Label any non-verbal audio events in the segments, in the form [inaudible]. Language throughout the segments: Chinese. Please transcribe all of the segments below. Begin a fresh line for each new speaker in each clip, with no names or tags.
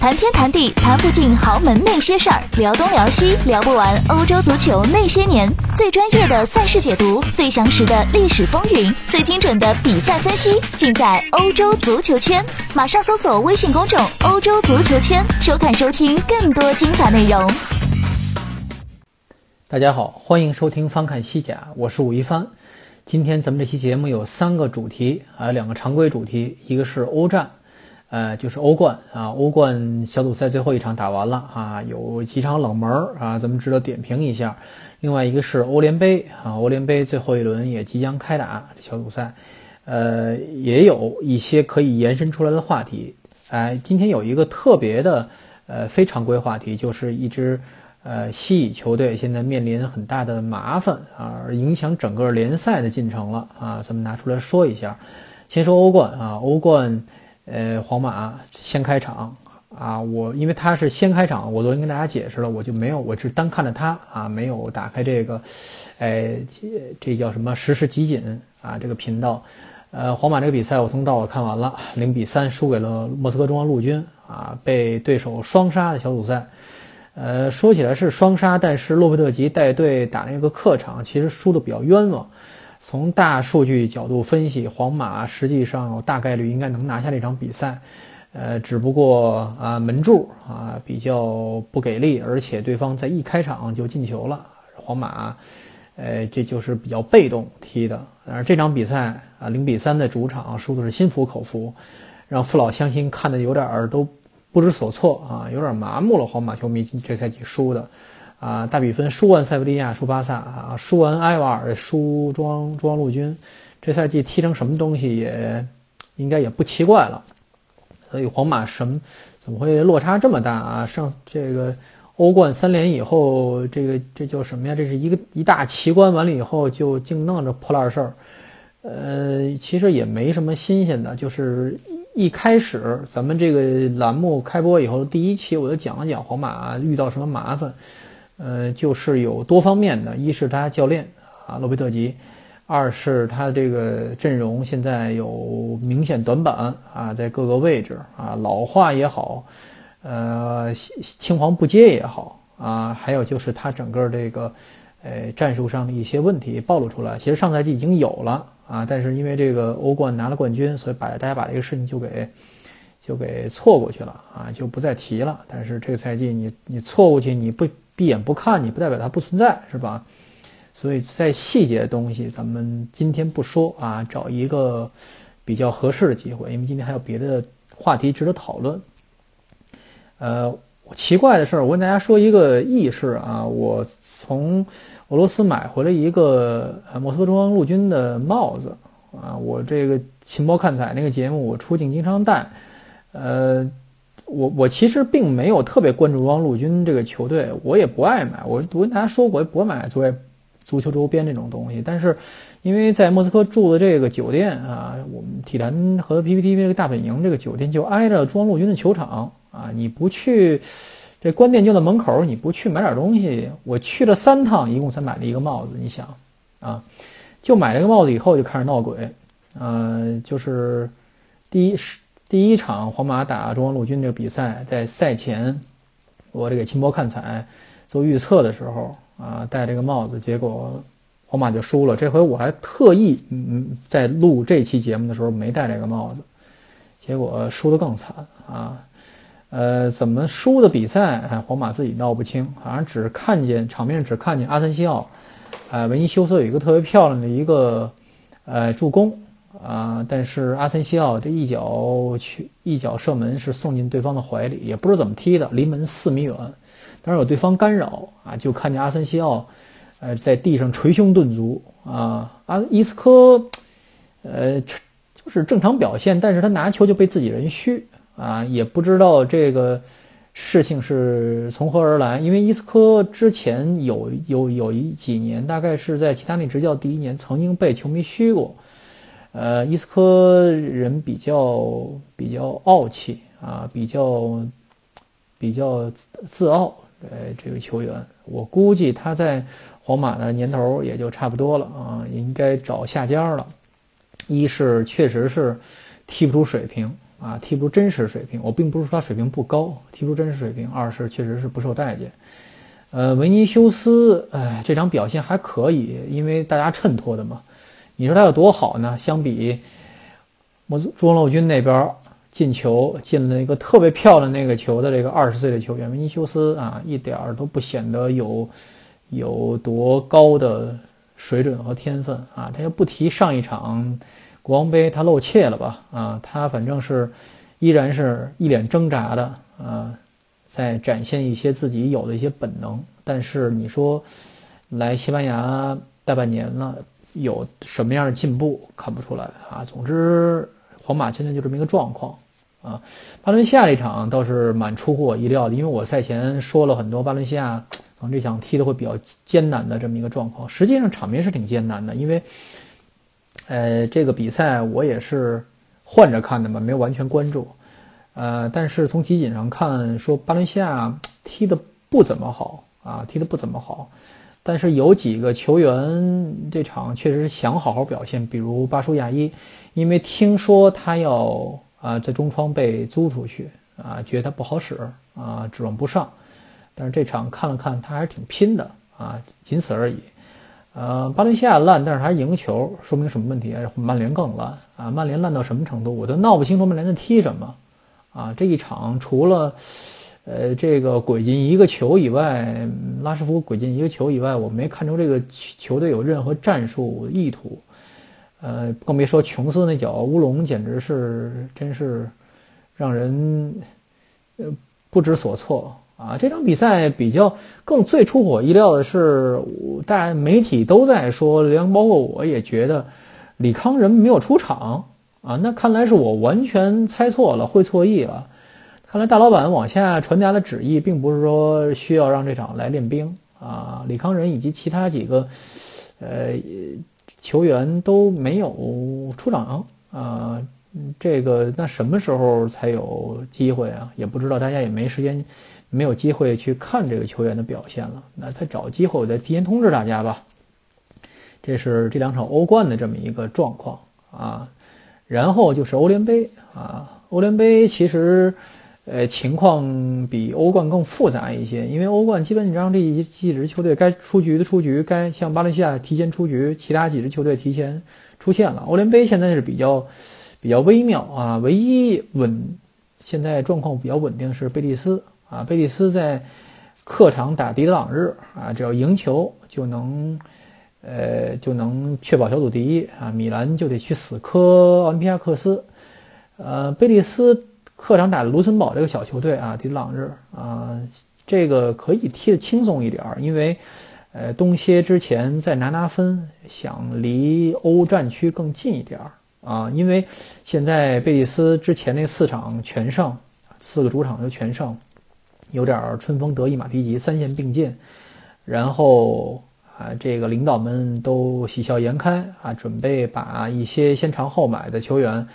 谈天谈地谈不尽豪门那些事儿，聊东聊西聊不完欧洲足球那些年。最专业的赛事解读，最详实的历史风云，最精准的比赛分析，尽在欧洲足球圈。马上搜索微信公众“欧洲足球圈”，收看收听更多精彩内容。
大家好，欢迎收听翻看西甲，我是武一帆。今天咱们这期节目有三个主题，还有两个常规主题，一个是欧战。呃，就是欧冠啊，欧冠小组赛最后一场打完了啊，有几场冷门啊，咱们值得点评一下。另外一个是欧联杯啊，欧联杯最后一轮也即将开打小组赛，呃，也有一些可以延伸出来的话题。哎，今天有一个特别的呃非常规话题，就是一支呃西乙球队现在面临很大的麻烦啊，影响整个联赛的进程了啊，咱们拿出来说一下。先说欧冠啊，欧冠。呃，皇马先开场啊，我因为他是先开场，我都已经跟大家解释了，我就没有，我只单看了他啊，没有打开这个，哎，这叫什么实时集锦啊，这个频道。呃，皇马这个比赛我从到我看完了，零比三输给了莫斯科中央陆军啊，被对手双杀的小组赛。呃，说起来是双杀，但是洛佩特吉带队打那个客场，其实输的比较冤枉。从大数据角度分析，皇马实际上大概率应该能拿下这场比赛，呃，只不过啊门柱啊比较不给力，而且对方在一开场就进球了，皇马，呃，这就是比较被动踢的。而这场比赛啊零比三的主场输的是心服口服，让父老乡亲看的有点儿都不知所措啊，有点麻木了。皇马球迷这赛季输的。啊，大比分输完塞维利亚，输巴萨啊，输完埃瓦尔，输中央中央陆军，这赛季踢成什么东西也应该也不奇怪了。所以皇马什么怎么会落差这么大啊？上这个欧冠三连以后，这个这叫什么呀？这是一个一大奇观，完了以后就净弄着破烂事儿。呃，其实也没什么新鲜的，就是一开始咱们这个栏目开播以后第一期我就讲了讲皇马遇到什么麻烦。呃，就是有多方面的，一是他教练啊，洛佩特吉；二是他这个阵容现在有明显短板啊，在各个位置啊，老化也好，呃，青黄不接也好啊，还有就是他整个这个，呃，战术上的一些问题暴露出来。其实上赛季已经有了啊，但是因为这个欧冠拿了冠军，所以把大家把这个事情就给就给错过去了啊，就不再提了。但是这个赛季你你错过去你不。闭眼不看你不代表它不存在，是吧？所以在细节的东西，咱们今天不说啊，找一个比较合适的机会，因为今天还有别的话题值得讨论。呃，奇怪的事儿，我跟大家说一个轶事啊，我从俄罗斯买回了一个莫斯科中央陆军的帽子啊，我这个勤报看彩那个节目，我出镜经常戴，呃。我我其实并没有特别关注中央陆军这个球队，我也不爱买。我我跟大家说过，不买作为足球周边这种东西。但是，因为在莫斯科住的这个酒店啊，我们体坛和 PPTV 这个大本营这个酒店就挨着中央陆军的球场啊。你不去，这关店就在门口，你不去买点东西，我去了三趟，一共才买了一个帽子。你想啊，就买这个帽子以后就开始闹鬼，呃，就是第一是。第一场皇马打中央陆军这个比赛，在赛前，我这个亲波看彩做预测的时候啊，戴这个帽子，结果皇马就输了。这回我还特意嗯嗯在录这期节目的时候没戴这个帽子，结果输得更惨啊！呃，怎么输的比赛？哎，皇马自己闹不清，好像只看见场面只看见阿森西奥，呃，维尼修斯有一个特别漂亮的一个呃助攻。啊！但是阿森西奥这一脚去一脚射门是送进对方的怀里，也不知道怎么踢的，离门四米远。但是有对方干扰啊，就看见阿森西奥，呃，在地上捶胸顿足啊。阿伊斯科，呃，就是正常表现，但是他拿球就被自己人虚啊，也不知道这个事情是从何而来。因为伊斯科之前有有有一几年，大概是在其他内执教第一年，曾经被球迷虚过。呃，伊斯科人比较比较傲气啊，比较比较自傲。呃，这个球员，我估计他在皇马的年头也就差不多了啊，应该找下家了。一是确实是踢不出水平啊，踢不出真实水平。我并不是说他水平不高，踢不出真实水平。二是确实是不受待见。呃，维尼修斯，哎，这场表现还可以，因为大家衬托的嘛。你说他有多好呢？相比我中路军那边进球进了一个特别漂亮那个球的这个二十岁的球员维尼修斯啊，一点儿都不显得有有多高的水准和天分啊。他又不提上一场国王杯他露怯了吧？啊，他反正是依然是一脸挣扎的啊。在展现一些自己有的一些本能，但是你说来西班牙大半年了，有什么样的进步看不出来啊？总之，皇马现在就这么一个状况啊。巴伦西亚这场倒是蛮出乎我意料的，因为我赛前说了很多巴伦西亚 [tsk] 可能这场踢的会比较艰难的这么一个状况，实际上场面是挺艰难的，因为呃这个比赛我也是换着看的嘛，没有完全关注。呃，但是从集锦上看，说巴伦西亚踢得不怎么好啊，踢得不怎么好。但是有几个球员这场确实是想好好表现，比如巴舒亚伊，因为听说他要啊在中窗被租出去啊，觉得他不好使啊，指望不上。但是这场看了看，他还是挺拼的啊，仅此而已。呃，巴伦西亚烂，但是还赢球，说明什么问题？曼联更烂啊！曼联烂到什么程度？我都闹不清楚曼联在踢什么。啊，这一场除了，呃，这个鬼进一个球以外，拉什福鬼进一个球以外，我没看出这个球队有任何战术意图，呃，更别说琼斯那脚乌龙，简直是真是让人呃不知所措啊！这场比赛比较更最出乎我意料的是，大家媒体都在说，连包括我也觉得李康仁没有出场。啊，那看来是我完全猜错了，会错意了。看来大老板往下传达的旨意，并不是说需要让这场来练兵啊。李康仁以及其他几个，呃，球员都没有出场啊。这个那什么时候才有机会啊？也不知道，大家也没时间，没有机会去看这个球员的表现了。那再找机会，我再提前通知大家吧。这是这两场欧冠的这么一个状况啊。然后就是欧联杯啊，欧联杯其实，呃，情况比欧冠更复杂一些，因为欧冠基本你让这几几支球队该出局的出局，该像巴伦西亚提前出局，其他几支球队提前出现了。欧联杯现在是比较比较微妙啊，唯一稳现在状况比较稳定是贝蒂斯啊，贝蒂斯在客场打迪德朗日啊，只要赢球就能。呃，就能确保小组第一啊！米兰就得去死磕奥林匹亚克斯，呃，贝蒂斯客场打卢森堡这个小球队啊，迪朗日啊，这个可以踢得轻松一点儿，因为呃，东歇之前再拿拿分，想离欧战区更近一点儿啊，因为现在贝蒂斯之前那四场全胜，四个主场都全胜，有点春风得意马蹄疾，三线并进，然后。啊，这个领导们都喜笑颜开啊，准备把一些先尝后买的球员，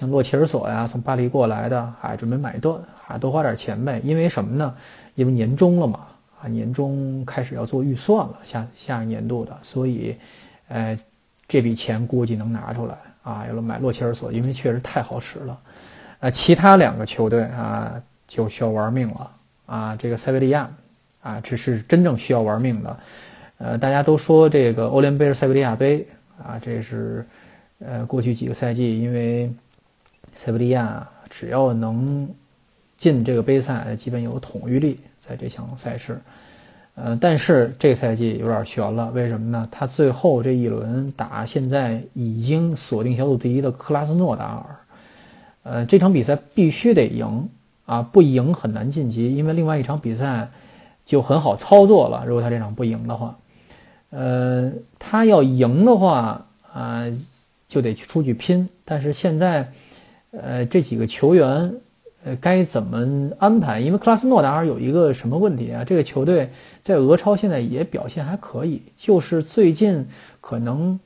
像洛切尔索呀，从巴黎过来的，啊，准备买断，啊，多花点钱呗。因为什么呢？因为年终了嘛，啊，年终开始要做预算了，下下一年度的，所以，呃，这笔钱估计能拿出来啊，要买洛切尔索，因为确实太好使了。啊，其他两个球队啊，就需要玩命了啊，这个塞维利亚，啊，这是真正需要玩命的。呃，大家都说这个欧联杯是塞维利亚杯啊，这是呃过去几个赛季，因为塞维利亚只要能进这个杯赛，基本有统御力在这项赛事。呃，但是这个赛季有点悬了，为什么呢？他最后这一轮打现在已经锁定小组第一的克拉斯诺达尔，呃，这场比赛必须得赢啊，不赢很难晋级，因为另外一场比赛就很好操作了，如果他这场不赢的话。呃，他要赢的话啊，就得去出去拼。但是现在，呃，这几个球员，呃，该怎么安排？因为克拉斯诺达尔有一个什么问题啊？这个球队在俄超现在也表现还可以，就是最近可能，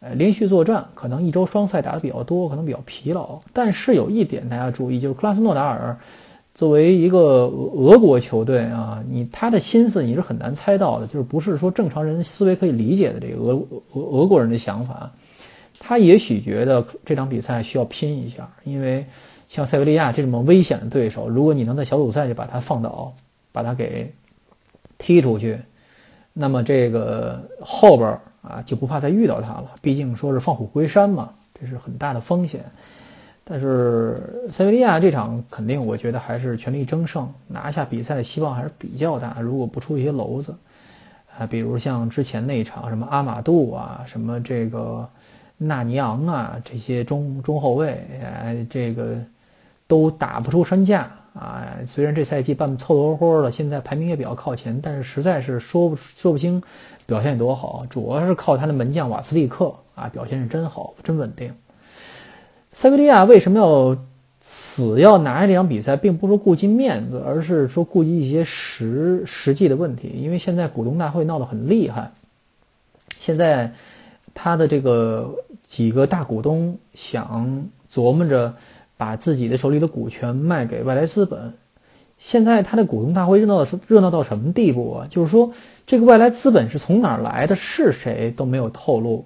呃，连续作战，可能一周双赛打的比较多，可能比较疲劳。但是有一点大家注意，就是克拉斯诺达尔。作为一个俄国球队啊，你他的心思你是很难猜到的，就是不是说正常人思维可以理解的这个俄俄俄国人的想法。他也许觉得这场比赛需要拼一下，因为像塞维利亚这么危险的对手，如果你能在小组赛就把他放倒，把他给踢出去，那么这个后边啊就不怕再遇到他了。毕竟说是放虎归山嘛，这是很大的风险。但是塞维利亚这场肯定，我觉得还是全力争胜，拿下比赛的希望还是比较大。如果不出一些篓子，啊，比如像之前那一场什么阿马杜啊，什么这个纳尼昂啊，这些中中后卫，哎，这个都打不出身价啊。虽然这赛季办凑凑合合的，现在排名也比较靠前，但是实在是说不说不清表现有多好。主要是靠他的门将瓦斯利克啊，表现是真好，真稳定。塞维利亚为什么要死要拿下这场比赛，并不是顾及面子，而是说顾及一些实实际的问题。因为现在股东大会闹得很厉害，现在他的这个几个大股东想琢磨着把自己的手里的股权卖给外来资本。现在他的股东大会热闹热闹到什么地步啊？就是说这个外来资本是从哪儿来的，是谁都没有透露。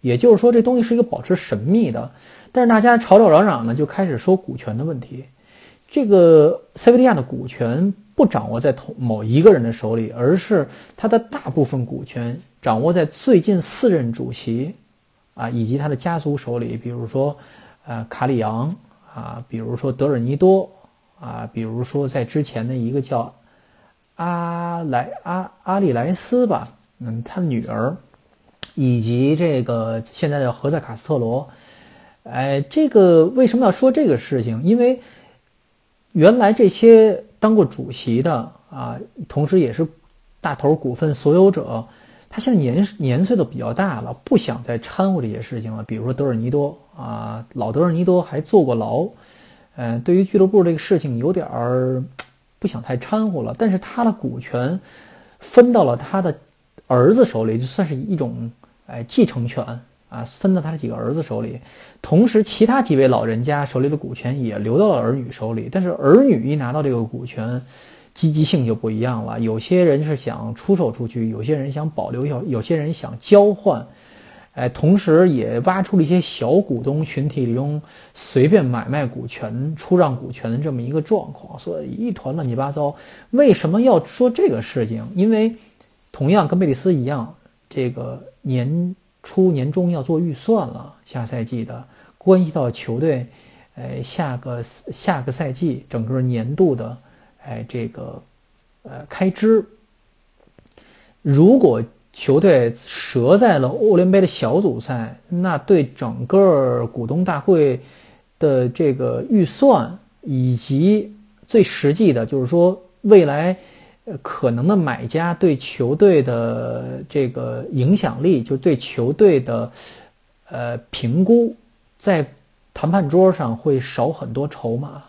也就是说，这东西是一个保持神秘的。但是大家吵吵嚷嚷呢，就开始说股权的问题。这个塞维利亚的股权不掌握在同某一个人的手里，而是他的大部分股权掌握在最近四任主席啊以及他的家族手里。比如说，呃，卡里昂啊，比如说德尔尼多啊，比如说在之前的一个叫阿莱阿阿里莱斯吧，嗯，他的女儿，以及这个现在的何塞卡斯特罗。哎，这个为什么要说这个事情？因为原来这些当过主席的啊，同时也是大头股份所有者，他现在年年岁都比较大了，不想再掺和这些事情了。比如说德尔尼多啊，老德尔尼多还坐过牢，嗯，对于俱乐部这个事情有点儿不想太掺和了。但是他的股权分到了他的儿子手里，就算是一种哎继承权。啊，分到他的几个儿子手里，同时其他几位老人家手里的股权也留到了儿女手里。但是儿女一拿到这个股权，积极性就不一样了。有些人是想出售出去，有些人想保留，有有些人想交换。哎，同时也挖出了一些小股东群体中随便买卖股权、出让股权的这么一个状况，所以一团乱七八糟。为什么要说这个事情？因为同样跟贝蒂斯一样，这个年。初年终要做预算了，下赛季的关系到球队，呃，下个下个赛季整个年度的，哎，这个呃开支。如果球队折在了欧联杯的小组赛，那对整个股东大会的这个预算，以及最实际的就是说未来。可能的买家对球队的这个影响力，就对球队的呃评估，在谈判桌上会少很多筹码，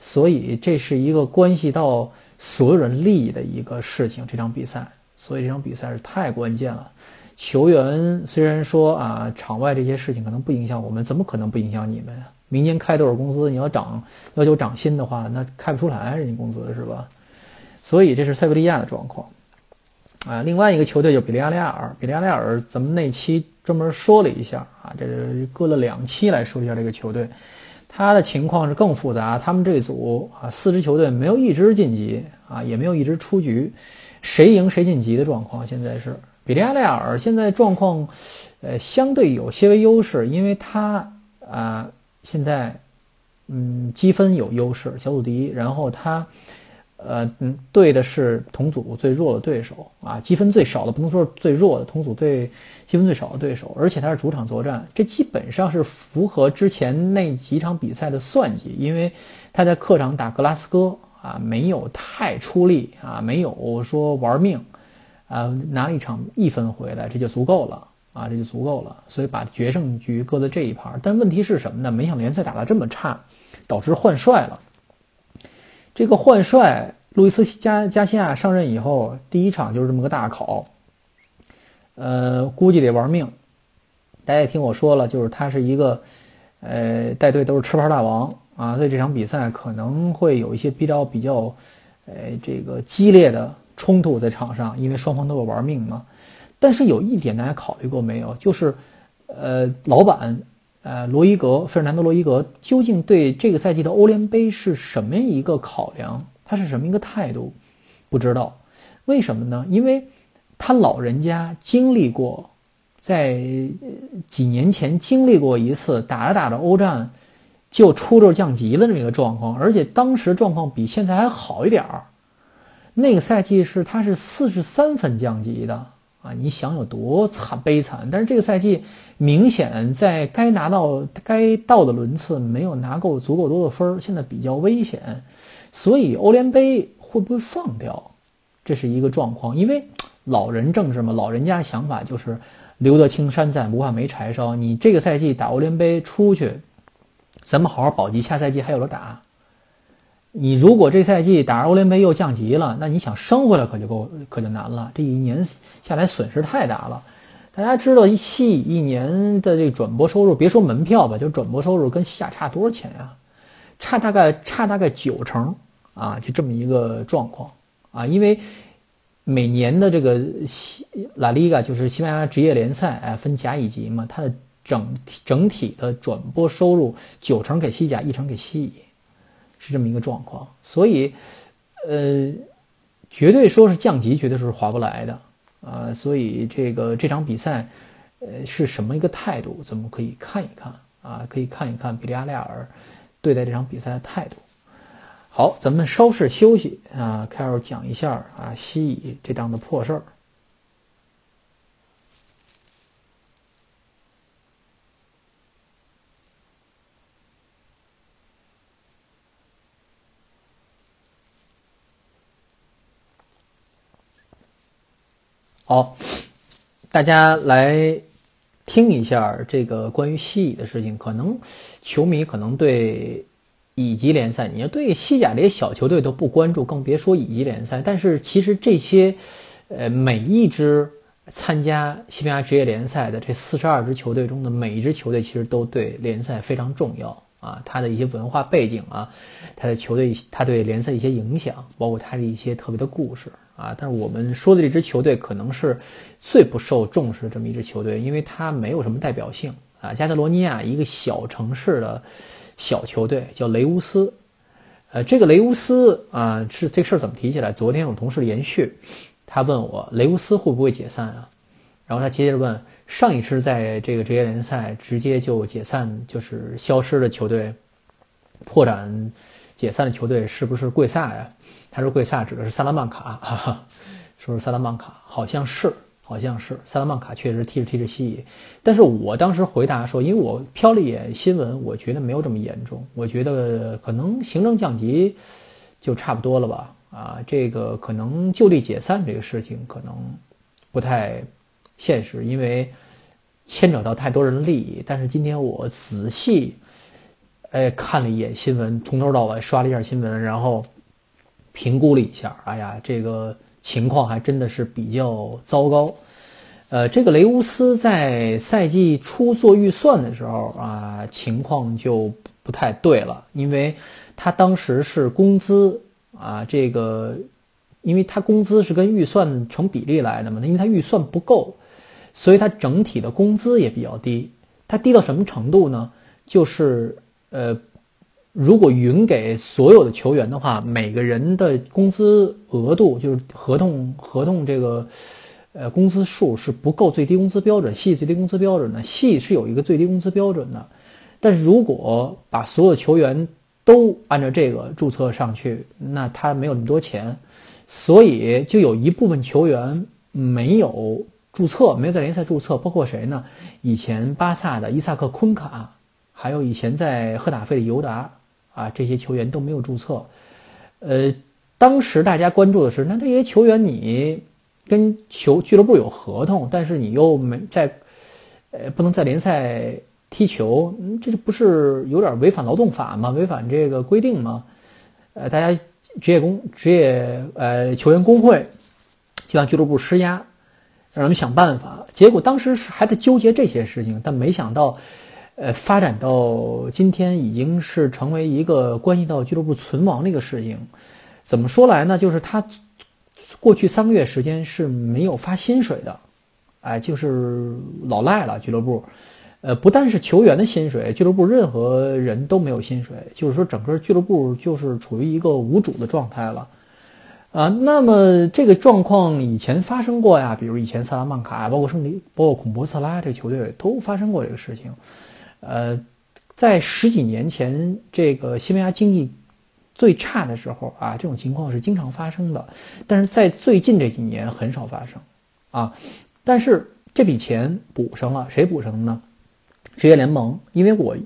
所以这是一个关系到所有人利益的一个事情。这场比赛，所以这场比赛是太关键了。球员虽然说啊，场外这些事情可能不影响我们，怎么可能不影响你们？明年开多少工资？你要涨要求涨薪的话，那开不出来人家工资是吧？所以这是塞维利亚的状况，啊，另外一个球队就比利亚雷亚尔，比利亚雷亚尔，咱们那期专门说了一下啊，这是隔了两期来说一下这个球队，他的情况是更复杂，他们这组啊四支球队没有一支晋级啊，也没有一支出局，谁赢谁晋级的状况，现在是比利亚雷尔现在状况，呃，相对有些微优势，因为他啊现在嗯积分有优势，小组第一，然后他。呃嗯，对的是同组最弱的对手啊，积分最少的不能说是最弱的，同组最积分最少的对手，而且他是主场作战，这基本上是符合之前那几场比赛的算计，因为他在客场打格拉斯哥啊，没有太出力啊，没有说玩命啊，拿一场一分回来，这就足够了啊，这就足够了，所以把决胜局搁在这一盘。但问题是什么呢？没想联赛打得这么差，导致换帅了。这个换帅，路易斯加加西亚上任以后，第一场就是这么个大考，呃，估计得玩命。大家也听我说了，就是他是一个，呃，带队都是吃牌大王啊，所以这场比赛可能会有一些比较比较，呃，这个激烈的冲突在场上，因为双方都有玩命嘛。但是有一点大家考虑过没有？就是，呃，老板，呃，罗伊格费尔南多罗伊格究竟对这个赛季的欧联杯是什么一个考量？他是什么一个态度？不知道，为什么呢？因为他老人家经历过，在几年前经历过一次打着打着欧战就出溜降级的这个状况，而且当时状况比现在还好一点儿。那个赛季是他是四十三分降级的啊！你想有多惨悲惨？但是这个赛季明显在该拿到该到的轮次没有拿够足够多的分儿，现在比较危险。所以欧联杯会不会放掉？这是一个状况，因为老人政治嘛，老人家想法就是留得青山在，不怕没柴烧。你这个赛季打欧联杯出去，咱们好好保级，下赛季还有的打。你如果这赛季打欧联杯又降级了，那你想升回来可就够可就难了。这一年下来损失太大了。大家知道一戏一年的这个转播收入，别说门票吧，就转播收入跟西甲差多少钱呀？差大概差大概九成啊，就这么一个状况啊。因为每年的这个西拉利嘎就是西班牙职业联赛，哎，分甲乙级嘛，它的整整体的转播收入九成给西甲，一成给西乙。是这么一个状况，所以，呃，绝对说是降级，绝对是划不来的啊。所以这个这场比赛，呃，是什么一个态度？咱们可以看一看啊，可以看一看比利亚雷亚尔对待这场比赛的态度。好，咱们稍事休息啊，开始讲一下啊西乙这档的破事儿。好，大家来听一下这个关于西乙的事情。可能球迷可能对乙级联赛，你要对西甲这些小球队都不关注，更别说乙级联赛。但是其实这些，呃，每一支参加西班牙职业联赛的这四十二支球队中的每一支球队，其实都对联赛非常重要啊。它的一些文化背景啊，它的球队，它对联赛一些影响，包括它的一些特别的故事。啊，但是我们说的这支球队可能是最不受重视的这么一支球队，因为它没有什么代表性啊。加泰罗尼亚一个小城市的小球队叫雷乌斯，呃，这个雷乌斯啊，是这事儿怎么提起来？昨天有同事连续，他问我雷乌斯会不会解散啊？然后他接着问，上一支在这个职业联赛直接就解散，就是消失的球队，破产解散的球队是不是贵萨呀？他说：“贵萨指的是萨拉曼卡，哈哈，说是萨拉曼卡，好像是，好像是萨拉曼卡，确实踢着踢着西乙。但是我当时回答说，因为我瞟了一眼新闻，我觉得没有这么严重，我觉得可能行政降级就差不多了吧。啊，这个可能就地解散这个事情可能不太现实，因为牵扯到太多人的利益。但是今天我仔细哎看了一眼新闻，从头到尾刷了一下新闻，然后。”评估了一下，哎呀，这个情况还真的是比较糟糕。呃，这个雷乌斯在赛季初做预算的时候啊，情况就不太对了，因为他当时是工资啊，这个，因为他工资是跟预算成比例来的嘛，因为他预算不够，所以他整体的工资也比较低。他低到什么程度呢？就是呃。如果匀给所有的球员的话，每个人的工资额度就是合同合同这个，呃，工资数是不够最低工资标准，系最低工资标准的，系是有一个最低工资标准的。但是如果把所有球员都按照这个注册上去，那他没有那么多钱，所以就有一部分球员没有注册，没有在联赛注册，包括谁呢？以前巴萨的伊萨克昆卡，还有以前在赫塔费的尤达。啊，这些球员都没有注册，呃，当时大家关注的是，那这些球员你跟球俱乐部有合同，但是你又没在，呃，不能在联赛踢球，这不是有点违反劳动法吗？违反这个规定吗？呃，大家职业工职业呃球员工会就向俱乐部施压，让他们想办法。结果当时是还在纠结这些事情，但没想到。呃，发展到今天已经是成为一个关系到俱乐部存亡的一个事情。怎么说来呢？就是他过去三个月时间是没有发薪水的，哎，就是老赖了俱乐部。呃，不但是球员的薪水，俱乐部任何人都没有薪水，就是说整个俱乐部就是处于一个无主的状态了。啊，那么这个状况以前发生过呀，比如以前萨拉曼卡，包括圣地，包括孔博斯拉这个球队都发生过这个事情。呃，在十几年前，这个西班牙经济最差的时候啊，这种情况是经常发生的。但是在最近这几年很少发生，啊，但是这笔钱补上了，谁补上的呢？职业联盟，因为我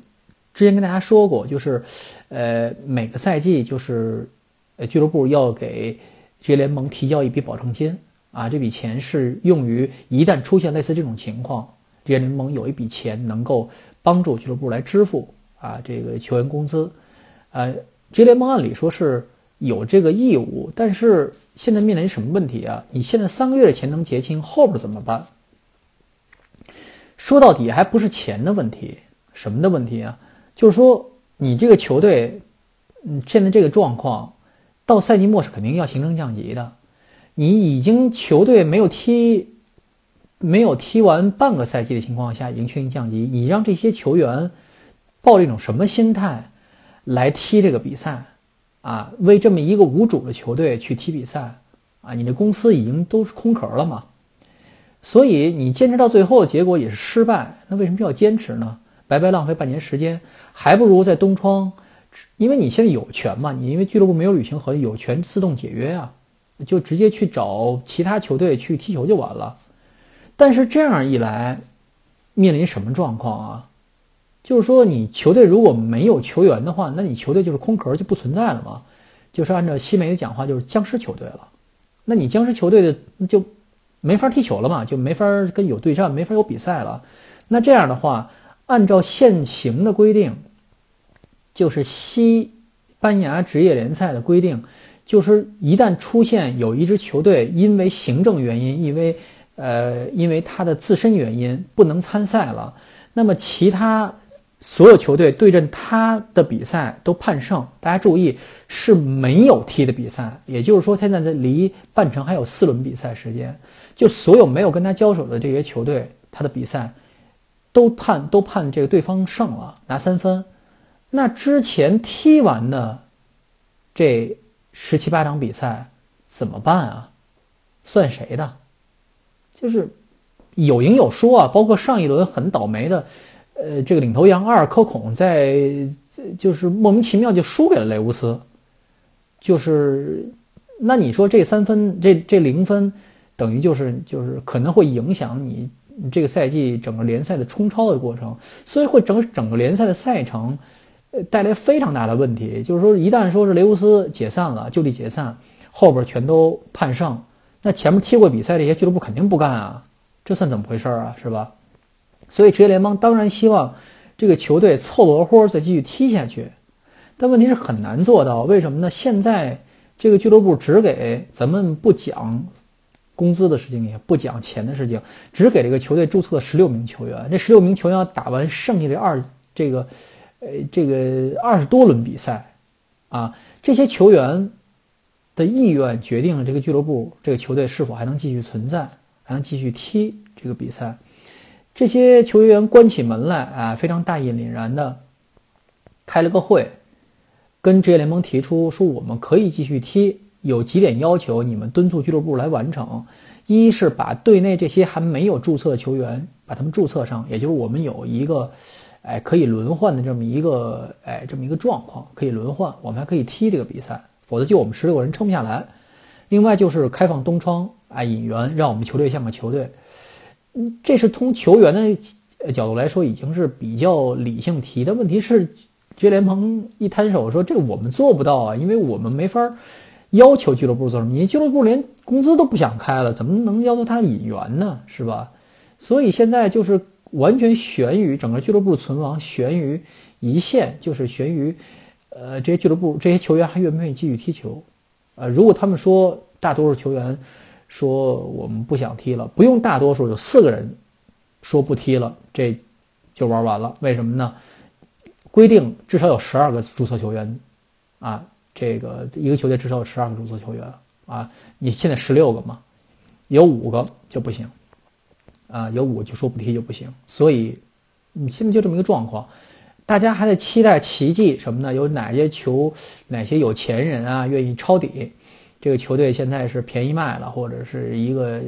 之前跟大家说过，就是，呃，每个赛季就是，呃，俱乐部要给。职业联盟提交一笔保证金啊，这笔钱是用于一旦出现类似这种情况，职业联盟有一笔钱能够帮助俱乐部来支付啊这个球员工资。呃，职业联盟按理说是有这个义务，但是现在面临什么问题啊？你现在三个月的钱能结清，后边怎么办？说到底还不是钱的问题，什么的问题啊？就是说你这个球队，嗯，现在这个状况。到赛季末是肯定要行政降级的，你已经球队没有踢，没有踢完半个赛季的情况下，已经确定降级，你让这些球员抱着一种什么心态来踢这个比赛啊？为这么一个无主的球队去踢比赛啊？你的公司已经都是空壳了嘛？所以你坚持到最后，结果也是失败。那为什么要坚持呢？白白浪费半年时间，还不如在东窗。因为你现在有权嘛，你因为俱乐部没有履行合约，有权自动解约啊，就直接去找其他球队去踢球就完了。但是这样一来，面临什么状况啊？就是说，你球队如果没有球员的话，那你球队就是空壳，就不存在了嘛。就是按照西梅的讲话，就是僵尸球队了。那你僵尸球队的就没法踢球了嘛，就没法跟有对战，没法有比赛了。那这样的话，按照现行的规定。就是西班牙职业联赛的规定，就是一旦出现有一支球队因为行政原因，因为呃因为他的自身原因不能参赛了，那么其他所有球队对阵他的比赛都判胜。大家注意，是没有踢的比赛，也就是说现在的离半程还有四轮比赛时间，就所有没有跟他交手的这些球队，他的比赛都判都判这个对方胜了，拿三分。那之前踢完的这十七八场比赛怎么办啊？算谁的？就是有赢有输啊。包括上一轮很倒霉的，呃，这个领头羊阿尔科孔在就是莫名其妙就输给了雷乌斯。就是那你说这三分这这零分等于就是就是可能会影响你这个赛季整个联赛的冲超的过程，所以会整整个联赛的赛程。呃，带来非常大的问题，就是说，一旦说是雷乌斯解散了，就地解散，后边全都判胜，那前面踢过比赛这些俱乐部肯定不干啊，这算怎么回事啊，是吧？所以职业联盟当然希望这个球队凑合活再继续踢下去，但问题是很难做到，为什么呢？现在这个俱乐部只给咱们不讲工资的事情，也不讲钱的事情，只给这个球队注册十六名球员，这十六名球员要打完剩下的二这个。呃，这个二十多轮比赛，啊，这些球员的意愿决定了这个俱乐部、这个球队是否还能继续存在，还能继续踢这个比赛。这些球员关起门来啊，非常大义凛然的开了个会，跟职业联盟提出说，我们可以继续踢，有几点要求，你们敦促俱乐部来完成。一是把队内这些还没有注册的球员把他们注册上，也就是我们有一个。哎，可以轮换的这么一个哎，这么一个状况，可以轮换，我们还可以踢这个比赛，否则就我们十六个人撑不下来。另外就是开放东窗啊，引援，让我们球队像个球队。嗯，这是从球员的角度来说，已经是比较理性提的。问题是，职业联盟一摊手说，这我们做不到啊，因为我们没法要求俱乐部做什么。你俱乐部连工资都不想开了，怎么能要求他引援呢？是吧？所以现在就是。完全悬于整个俱乐部存亡，悬于一线，就是悬于，呃，这些俱乐部这些球员还愿不愿意继续踢球？呃，如果他们说大多数球员说我们不想踢了，不用大多数，有四个人说不踢了，这就玩完了。为什么呢？规定至少有十二个注册球员，啊，这个一个球队至少有十二个注册球员啊，你现在十六个嘛，有五个就不行。啊，有五就说不踢就不行，所以你现在就这么一个状况，大家还在期待奇迹什么呢？有哪些球，哪些有钱人啊愿意抄底？这个球队现在是便宜卖了，或者是一个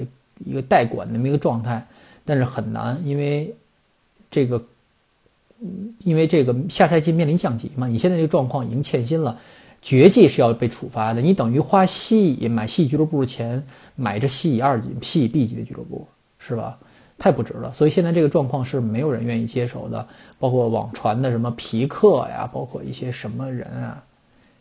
一个代管那么一个状态，但是很难，因为这个，因为这个下赛季面临降级嘛，你现在这个状况已经欠薪了，绝技是要被处罚的，你等于花西乙买西乙俱乐部的钱买这西乙二级、西乙 B 级的俱乐部，是吧？太不值了，所以现在这个状况是没有人愿意接手的，包括网传的什么皮克呀，包括一些什么人啊。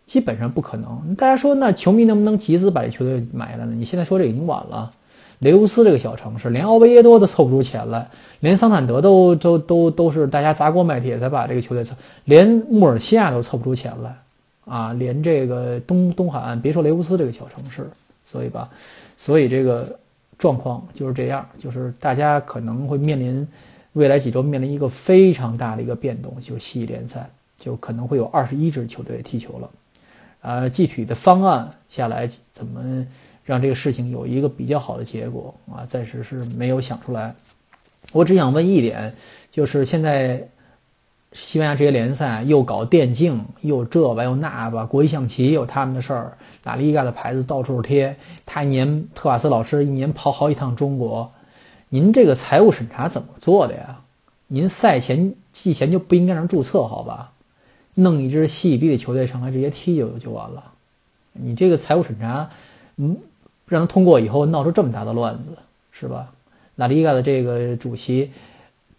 基本上不可能。大家说，那球迷能不能集资把这球队买了呢？你现在说这已经晚了。雷乌斯这个小城市，连奥维耶多都凑不出钱来，连桑坦德都都都都是大家砸锅卖铁才把这个球队凑，连穆尔西亚都凑不出钱来啊！连这个东东海岸，别说雷乌斯这个小城市，所以吧，所以这个状况就是这样，就是大家可能会面临未来几周面临一个非常大的一个变动，就是西乙联赛就可能会有二十一支球队踢球了。呃，具体的方案下来怎么让这个事情有一个比较好的结果啊？暂时是没有想出来。我只想问一点，就是现在西班牙这些联赛又搞电竞，又这吧又那吧，国际象棋有他们的事儿，拉里嘎的牌子到处贴。他一年特瓦斯老师一年跑好几趟中国，您这个财务审查怎么做的呀？您赛前季前就不应该让注册好吧？弄一支西乙 B 的球队上来直接踢就就完了，你这个财务审查，嗯，让他通过以后闹出这么大的乱子，是吧？拉里嘎的这个主席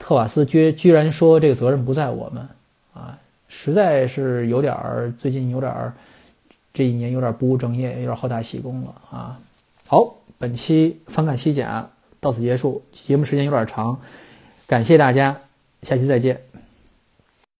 特瓦斯居居然说这个责任不在我们，啊，实在是有点儿最近有点儿这一年有点不务正业，有点好大喜功了啊！好，本期翻看西甲到此结束，节目时间有点长，感谢大家，下期再见。